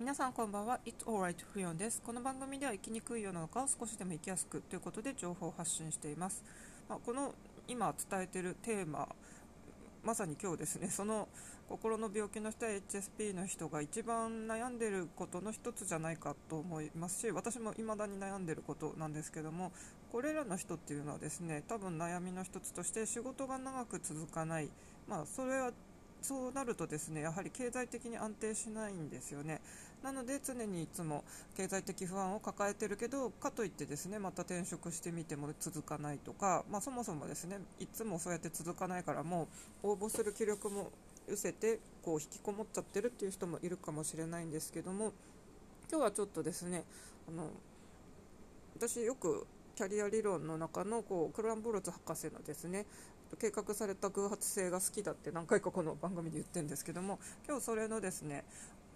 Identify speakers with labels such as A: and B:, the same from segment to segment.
A: 皆さんこんばんは。It's alright フヨンです。この番組では生きにくい世の中を少しでも生きやすくということで情報を発信しています、まあ、この今伝えているテーマまさに今日ですね。その心の病気の人や HSP の人が一番悩んでいることの一つじゃないかと思いますし私も未だに悩んでいることなんですけどもこれらの人っていうのはですね多分悩みの一つとして仕事が長く続かない、まあ、それはそうなるとですねやはり経済的に安定しないんですよね。なので常にいつも経済的不安を抱えてるけどかといってですねまた転職してみても続かないとか、まあ、そもそもですねいつもそうやって続かないからもう応募する気力も失せてこう引きこもっちゃってるっていう人もいるかもしれないんですけども今日はちょっとですねあの私よくキャリア理論の中のこうクランボルツ博士のですね計画された偶発性が好きだって何回かこの番組で言ってるんですけども今日それのですね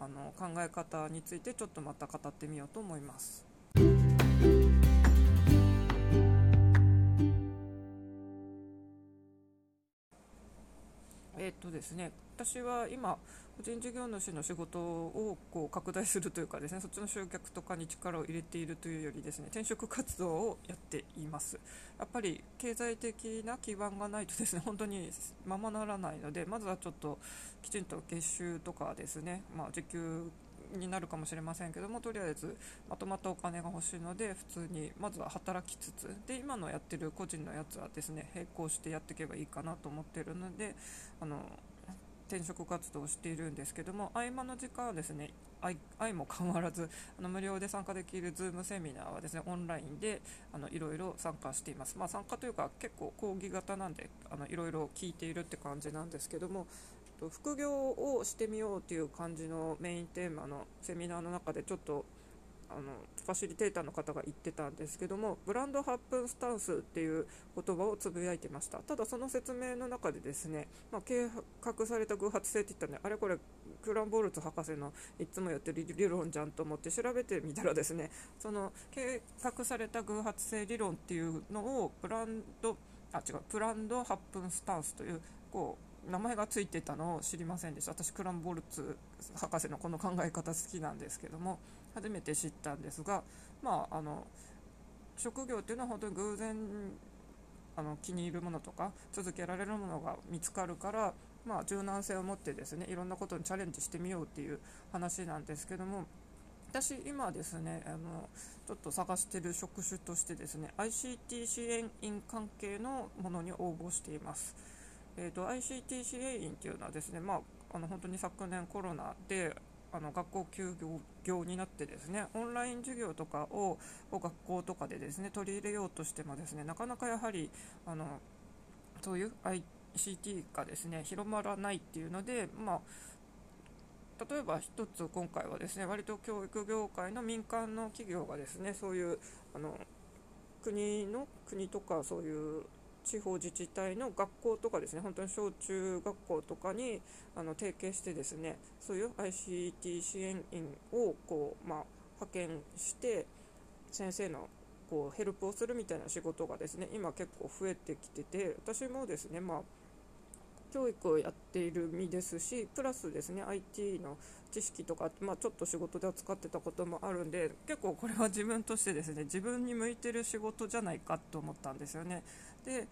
A: あの考え方についてちょっとまた語ってみようと思います。とですね、私は今、個人事業主の仕事をこう拡大するというかですねそっちの集客とかに力を入れているというよりですね転職活動をやっています。やっぱり経済的な基盤がないとですね 本当にままならないのでまずはちょっときちんと月収とかですね、まあ、時給になるかもしれませんけどもとりあえずまとまったお金が欲しいので普通にまずは働きつつで今のやってる個人のやつはですね並行してやっていけばいいかなと思ってるのであの転職活動をしているんですけども合間の時間はですね愛も変わらずあの無料で参加できる Zoom セミナーはですねオンラインであのいろいろ参加しています、まあ、参加というか結構講義型なんであのいろいろ聞いているって感じなんですけども副業をしてみようという感じのメインテーマのセミナーの中でちょっとあのファシリテーターの方が言ってたんですけどもブランド8分スタンスっていう言葉をつぶやいてました。ただその説明の中でですね、まあ、計画された偶発性って言ったんであれこれクランボルツ博士のいつもやってる理論じゃんと思って調べてみたらですねその計画された偶発性理論っていうのをブランドあ違うブランド8分スタンスというこう名前がついてたのを知りませんでした私クランボルツ博士のこの考え方好きなんですけども初めて知ったんですが、まあ、あの職業っていうのは本当に偶然あの気に入るものとか続けられるものが見つかるから、まあ、柔軟性を持ってですねいろんなことにチャレンジしてみようっていう話なんですけども私今ですねあのちょっと探してる職種としてですね ICT 支援員関係のものに応募しています。えーと、ICT 支援員っていうのはですね、まあ、あの本当に昨年コロナであの学校休業になってですねオンライン授業とかを学校とかでですね取り入れようとしてもですねなかなかやはりあのそういう ICT がですね広まらないっていうので、まあ、例えば1つ今回はですね割と教育業界の民間の企業がですねそういうあの国の国とかそういう地方自治体の学校とかですね本当に小中学校とかにあの提携してですねそういう ICT 支援員をこう、まあ、派遣して先生のこうヘルプをするみたいな仕事がですね今結構増えてきてて私もですね、まあ、教育をやっている身ですしプラスですね IT の知識とか、まあ、ちょっと仕事では使ってたこともあるんで結構これは自分としてですね自分に向いてる仕事じゃないかと思ったんですよね。で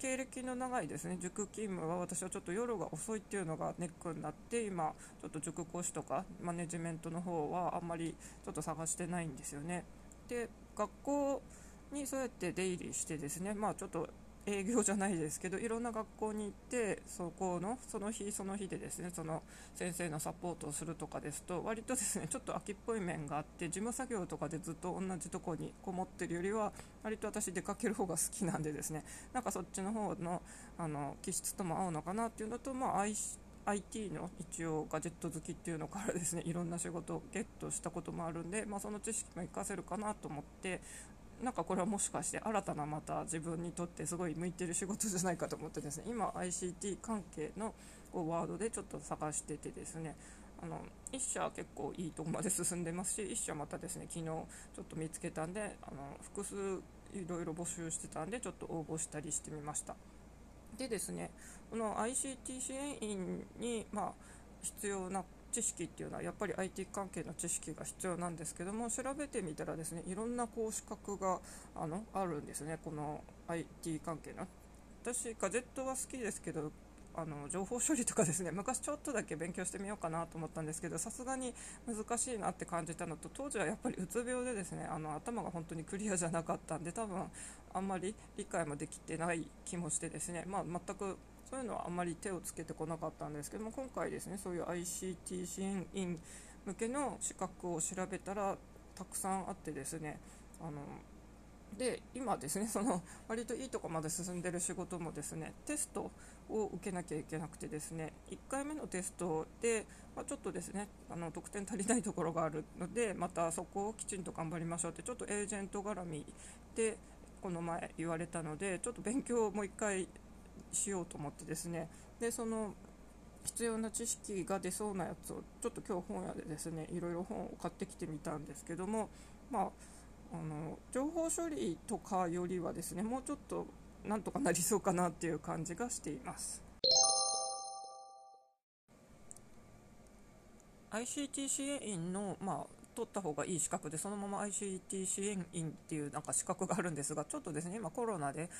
A: 経歴の長いですね塾勤務は私はちょっと夜が遅いっていうのがネックになって今ちょっと塾講師とかマネジメントの方はあんまりちょっと探してないんですよねで学校にそうやって出入りしてですねまあちょっと営業じゃないですけどいろんな学校に行ってそこのその日その日でですねその先生のサポートをするとかですと割とですねちょっと秋っぽい面があって事務作業とかでずっと同じとこにこもってるよりは割と私出かける方が好きなんでですねなんかそっちの方のあの気質とも合うのかなっていうのと、まあ、IT の一応ガジェット好きっていうのからですねいろんな仕事をゲットしたこともあるんで、まあ、その知識も活かせるかなと思ってなんかこれはもしかして新たなまた自分にとってすごい向いてる仕事じゃないかと思ってですね今 ICT 関係のワードでちょっと探しててですねあの1社結構いいとこまで進んでますし1社またですね昨日ちょっと見つけたんであの複数いろいろ募集してたんでちょっと応募したりしてみました。でですねこの ICT 支援員に、まあ、必要な知識っていうのはやっぱり IT 関係の知識が必要なんですけども調べてみたらですねいろんなこう資格があのあるんですね。この IT 関係の。私ガジェットは好きですけどあの情報処理とかですね 昔ちょっとだけ勉強してみようかなと思ったんですけどさすがに難しいなって感じたのと当時はやっぱりうつ病でですねあの頭が本当にクリアじゃなかったんで多分あんまり理解もできてない気もしてですね、まあ、全くそういうのはあまり手をつけてこなかったんですけども今回ですねそういう ICT 支援員向けの資格を調べたらたくさんあってですねあので今ですねその割といいとこまで進んでる仕事もですねテストを受けなきゃいけなくてですね1回目のテストで、まあ、ちょっとですねあの得点足りないところがあるのでまたそこをきちんと頑張りましょうってちょっとエージェント絡みでこの前言われたのでちょっと勉強をもう1回しようと思ってですね。でその必要な知識が出そうなやつをちょっと今日本屋でですねいろいろ本を買ってきてみたんですけどもまああの情報処理とかよりはですねもうちょっとなんとかなりそうかなっていう感じがしています。ICT 支援員の、まあ、取った方がいい資格でそのまま ICT 支援員っていうなんか資格があるんですがちょっとですね今コロナで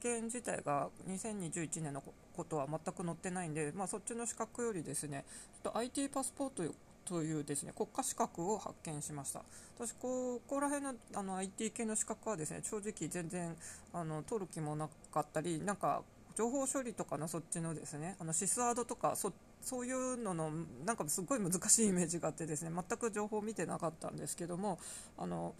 A: 試験自体が2021年のことは全く載ってないんで、まあ、そっちの資格よりですねちょっと IT パスポートというですね国家資格を発見しました。私ここら辺のあの IT 系の資格はですね正直全然あの取る気もなかったりなんか情報処理とかのそっちのですねあのシスワードとかそそういうののなんかすごい難しいイメージがあってですね全く情報を見てなかったんですけどもあの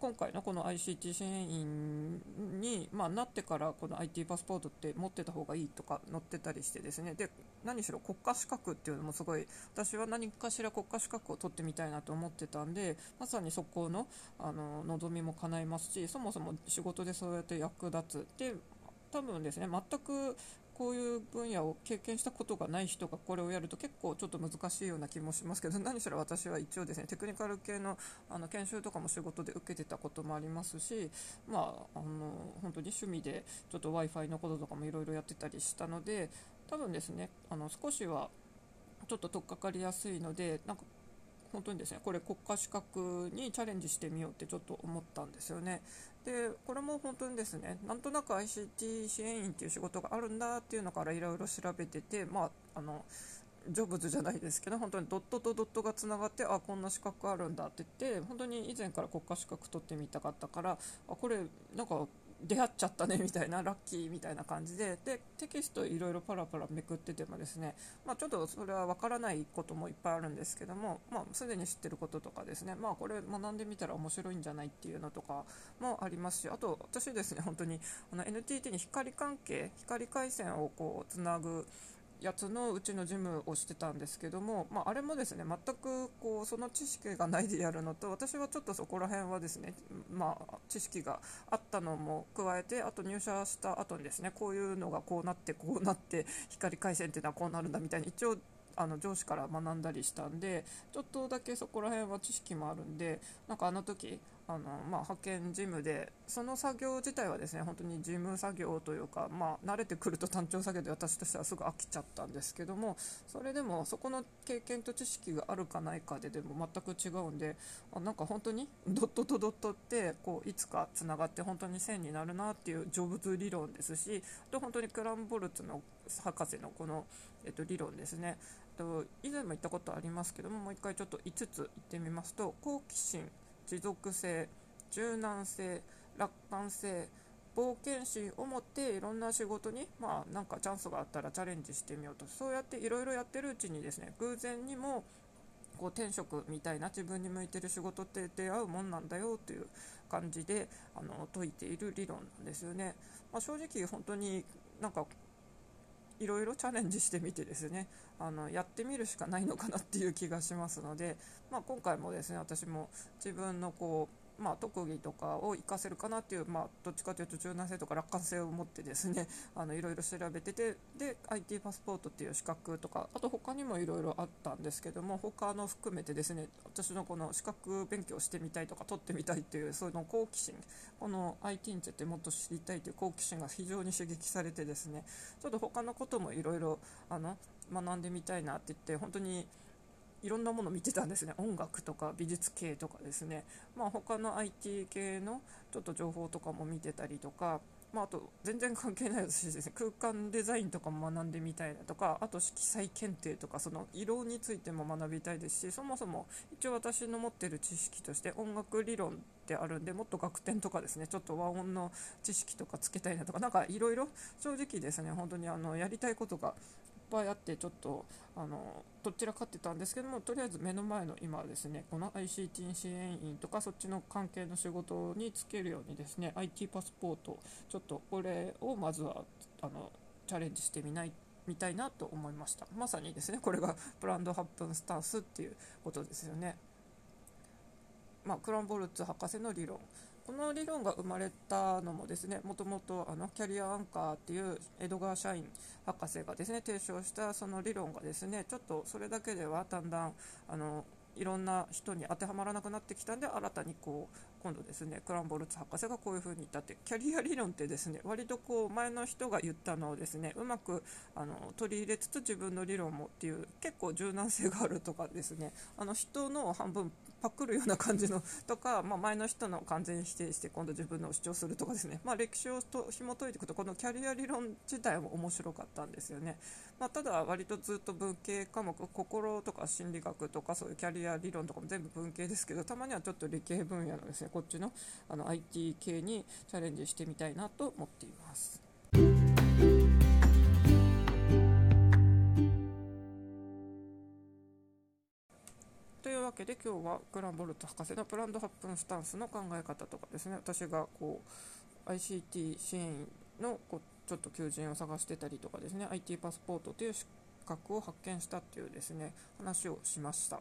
A: 今回のこの ICT 支援員に、まあ、なってからこの IT パスポートって持ってた方がいいとか載ってたりしてですね。で何しろ国家資格っていうのもすごい私は何かしら国家資格を取ってみたいなと思ってたんでまさにそこのあの望みも叶いますしそもそも仕事でそうやって役立つ。で多分ですね全くこういう分野を経験したことがない人がこれをやると結構ちょっと難しいような気もしますけど何しろ私は一応ですね テクニカル系のあの研修とかも仕事で受けてたこともありますし、まあ、あの本当に趣味でちょっと w i f i のこととかもいろいろやってたりしたので多分ですねあの少しはちょっと取っかかりやすいのでなんか本当にですねこれ国家資格にチャレンジしてみようってちょっと思ったんですよね。でこれも本当にですねなんとなく ICT 支援員っていう仕事があるんだっていうのからいろいろ調べてて、まあ、あのジョブズじゃないですけど本当にドットとドットがつながってあこんな資格あるんだって言って本当に以前から国家資格取ってみたかったからあこれなんか出会っちゃったねみたいなラッキーみたいな感じででテキストいろいろパラパラめくっててもですね、まあ、ちょっとそれは分からないこともいっぱいあるんですけども、まあ、すでに知ってることとかですね、まあ、これ学んでみたら面白いんじゃないっていうのとかもありますしあと私ですね本当にあの NTT に光関係光回線をこうつなぐやつのうちの事務をしてたんですけども、まあ、あれもですね全くこうその知識がないでやるのと私はちょっとそこら辺はですね、まあ、知識があったのも加えてあと入社した後にですねこういうのがこうなってこうなって光回線っていうのはこうなるんだみたいに一応あの上司から学んだりしたんでちょっとだけそこら辺は知識もあるんでなんかあの時あの、まあ、派遣事務でその作業自体はですね本当に事務作業というか、まあ、慣れてくると単調作業で私としてはすぐ飽きちゃったんですけどもそれでもそこの経験と知識があるかないかででも全く違うんであなんか本当にドットとドットってこういつかつながって本当に線になるなっていう成仏理論ですしあと本当にクランボルツの博士のこの、えっと、理論ですね。と以前も言ったことありますけどももう一回ちょっと5つ言ってみますと好奇心持続性柔軟性楽観性冒険心を持っていろんな仕事に、まあ、なんかチャンスがあったらチャレンジしてみようとそうやっていろいろやってるうちにですね偶然にもこう転職みたいな自分に向いてる仕事って出会うもんなんだよという感じであの説いている理論なんですよね。まあ、正直本当になんかいろいろチャレンジしてみてですねあのやってみるしかないのかなっていう気がしますので、まあ、今回もですね私も自分のこうまあ、特技とかを活かせるかなっていう、まあ、どっちかというと柔軟性とか楽観性を持ってですね あのいろいろ調べててで IT パスポートっていう資格とかあと他にもいろいろあったんですけども他の含めてですね私のこの資格勉強してみたいとか取ってみたいっていうそういうの好奇心この IT についてもっと知りたいという好奇心が非常に刺激されてですねちょっと他のこともいろいろ学んでみたいなって言って本当にいろんなもの見てたんですね。音楽とか美術系とかですね、まあ、他の IT 系のちょっと情報とかも見てたりとか、まあ、あと全然関係ない私ですね。空間デザインとかも学んでみたいなとか。あと色彩検定とかその色についても学びたいですし。そもそも一応私の持ってる知識として音楽理論ってあるんでもっと楽天とかですね。ちょっと和音の知識とかつけたいなとか。なんかいろいろ正直ですね本当にあのやりたいことがぱいあってちょっとあのどちらかってたんですけどもとりあえず目の前の今はですねこの ICT 支援員とかそっちの関係の仕事に就けるようにですね IT パスポートちょっとこれをまずはあのチャレンジしてみないみたいなと思いました。まさにですねこれがブランド8分スタンスっていうことですよね。まあ、クランボルツ博士の理論。この理論が生まれたのもですねもともとあのキャリアアンカーっていう江戸川社員博士がですね提唱したその理論がですねちょっとそれだけではだんだんあのいろんな人に当てはまらなくなってきたんで新たにこう今度ですねクランボルツ博士がこういう風に言ったってキャリア理論ってですね割とこう前の人が言ったのをですねうまくあの取り入れつつ自分の理論もっていう結構柔軟性があるとかですねあの人の半分パクるような感じのとか、まあ、前の人の完全否定して今度自分の主張するとかですね、まあ、歴史をと紐解いていくとこのキャリア理論自体も面白かったんですよね、まあ、ただ割とずっと文系科目心とか心理学とかそういうキャリア理論とかも全部文系ですけどたまにはちょっと理系分野のですねこっちのあの IT 系にチャレンジしてみたいなと思っています。というわけで今日はグランボルト博士のプランド8分スタンスの考え方とかですね。私がこう ICT 支援員のこうちょっと求人を探してたりとかですね。IT パスポートという資格を発見したっていうですね話をしました。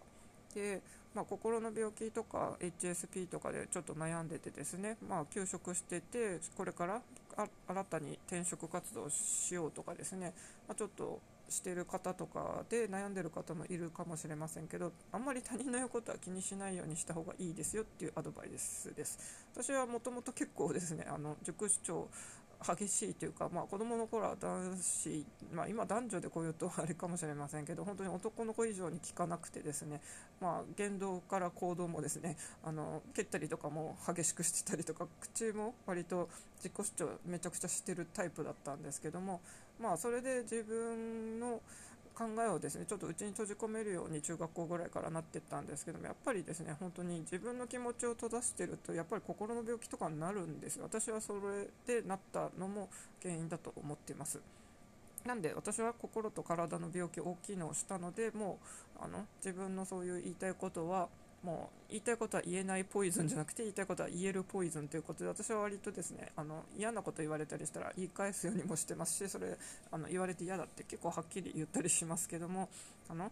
A: で、まあ、心の病気とか HSP とかでちょっと悩んでてですね、まあ、休職しててこれから新たに転職活動しようとかですね、まあ、ちょっとしてる方とかで悩んでる方もいるかもしれませんけどあんまり他人の言うことは気にしないようにした方がいいですよっていうアドバイスです。私はもともと結構ですねあの塾主張激しいというか、まあ、子供の頃は男子、まあ、今男女でこういうとあれかもしれませんけど本当に男の子以上に効かなくてですね、まあ、言動から行動もですねあの蹴ったりとかも激しくしてたりとか口も割と自己主張めちゃくちゃしてるタイプだったんですけどもまあ、それで自分の考えをですねちょっとうちに閉じ込めるように中学校ぐらいからなっていったんですけどもやっぱりですね本当に自分の気持ちを閉ざしてるとやっぱり心の病気とかになるんです私はそれでなったのも原因だと思っています。なんで私は心と体の病気大きいのをしたのでもうあの自分のそういう言いたいことはもう言いたいことは言えないポイズンじゃなくて言いたいことは言えるポイズンということで私は割とですねあの嫌なこと言われたりしたら言い返すようにもしてますしそれあの言われて嫌だって結構はっきり言ったりしますけどもあの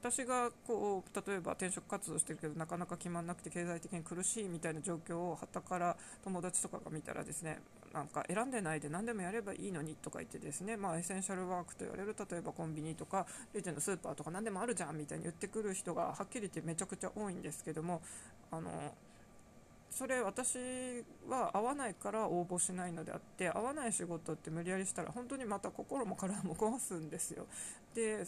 A: 私がこう例えば転職活動してるけどなかなか決まらなくて経済的に苦しいみたいな状況をはたから友達とかが見たらですねなんか選んでないで何でもやればいいのにとか言ってですね、まあ、エッセンシャルワークと言われる例えばコンビニとかレジのスーパーとか何でもあるじゃんみたいに言ってくる人がはっきり言ってめちゃくちゃ多いんですけどもあのそれ私は合わないから応募しないのであって合わない仕事って無理やりしたら本当にまた心も体も壊すんですよ。で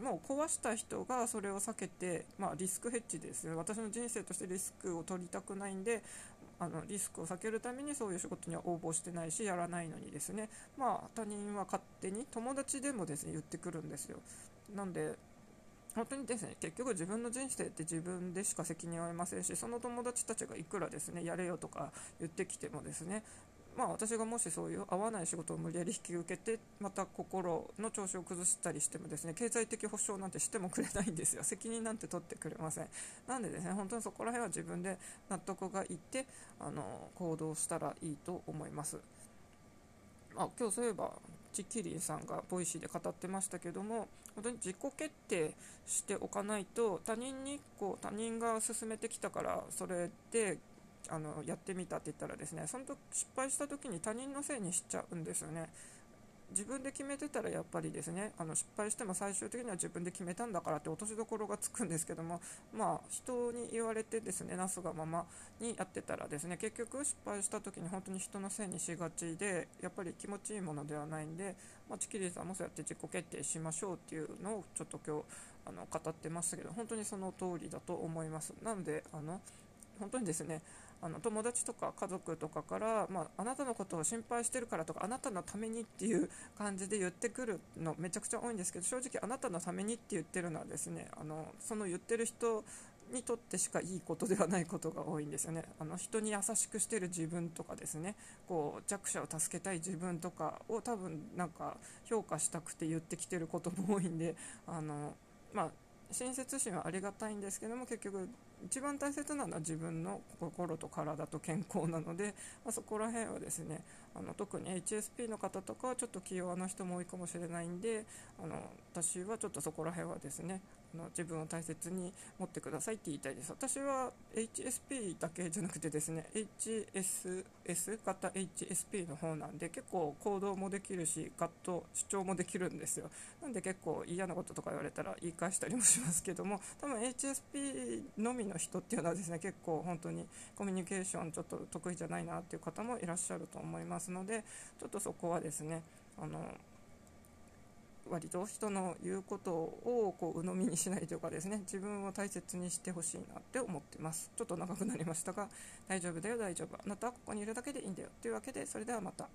A: もう壊した人がそれを避けて、まあ、リスクヘッジです私の人生としてリスクを取りたくないんであのリスクを避けるためにそういう仕事には応募してないしやらないのにですね、まあ、他人は勝手に友達でもですね言ってくるんですよ。なんで本当にですね結局自分の人生って自分でしか責任を負えませんしその友達たちがいくらですねやれよとか言ってきてもですねまあ、私がもしそういう合わない仕事を無理やり引き受けてまた心の調子を崩したりしてもですね経済的保障なんてしてもくれないんですよ。責任なんて取ってくれません。なんでですね本当にそこら辺は自分で納得がいってあの行動したらいいと思います。あ今日そういえばちきりんさんが Voicy で語ってましたけども本当に自己決定しておかないと他人にこう他人が勧めてきたからそれであのやってみたって言ったらですねその時失敗した時に他人のせいにしちゃうんですよね。自分で決めてたらやっぱりですねあの失敗しても最終的には自分で決めたんだからって落としどころがつくんですけどもまあ人に言われてですねなすがままにやってたらですね結局失敗した時に本当に人のせいにしがちでやっぱり気持ちいいものではないんで、まあ、チキリさんもそうやって自己決定しましょうっていうのをちょっと今日あの語ってましたけど本当にその通りだと思います。なのであの本当にですねあの友達とか家族とかから、まあ、あなたのことを心配してるからとかあなたのためにっていう感じで言ってくるのめちゃくちゃ多いんですけど正直あなたのためにって言ってるのはですねあのその言ってる人にとってしかいいことではないことが多いんですよね。あの人に優しくしてる自分とかですねこう弱者を助けたい自分とかを多分なんか評価したくて言ってきてることも多いんであのまあ親切心はありがたいんですけども結局一番大切なのは自分の心と体と健康なので、まあ、そこら辺はですねあの特に HSP の方とかはちょっと気弱な人も多いかもしれないんであの私はちょっとそこら辺はですねの自分を大切に持ってくださいって言いたいです。私は HSP だけじゃなくてですね HSS 型 HSP の方なんで結構行動もできるしガッと主張もできるんですよ。なんで結構嫌なこととか言われたら言い返したりもしますけども多分 HSP のみの人っていうのはですね結構本当にコミュニケーションちょっと得意じゃないなっていう方もいらっしゃると思いますのでちょっとそこはですねあの割と人の言うことをこう鵜呑みにしないというかですね自分を大切にしてほしいなって思ってます。ちょっと長くなりましたが大丈夫だよ大丈夫。あなたはここにいるだけでいいんだよ。というわけでそれではまた。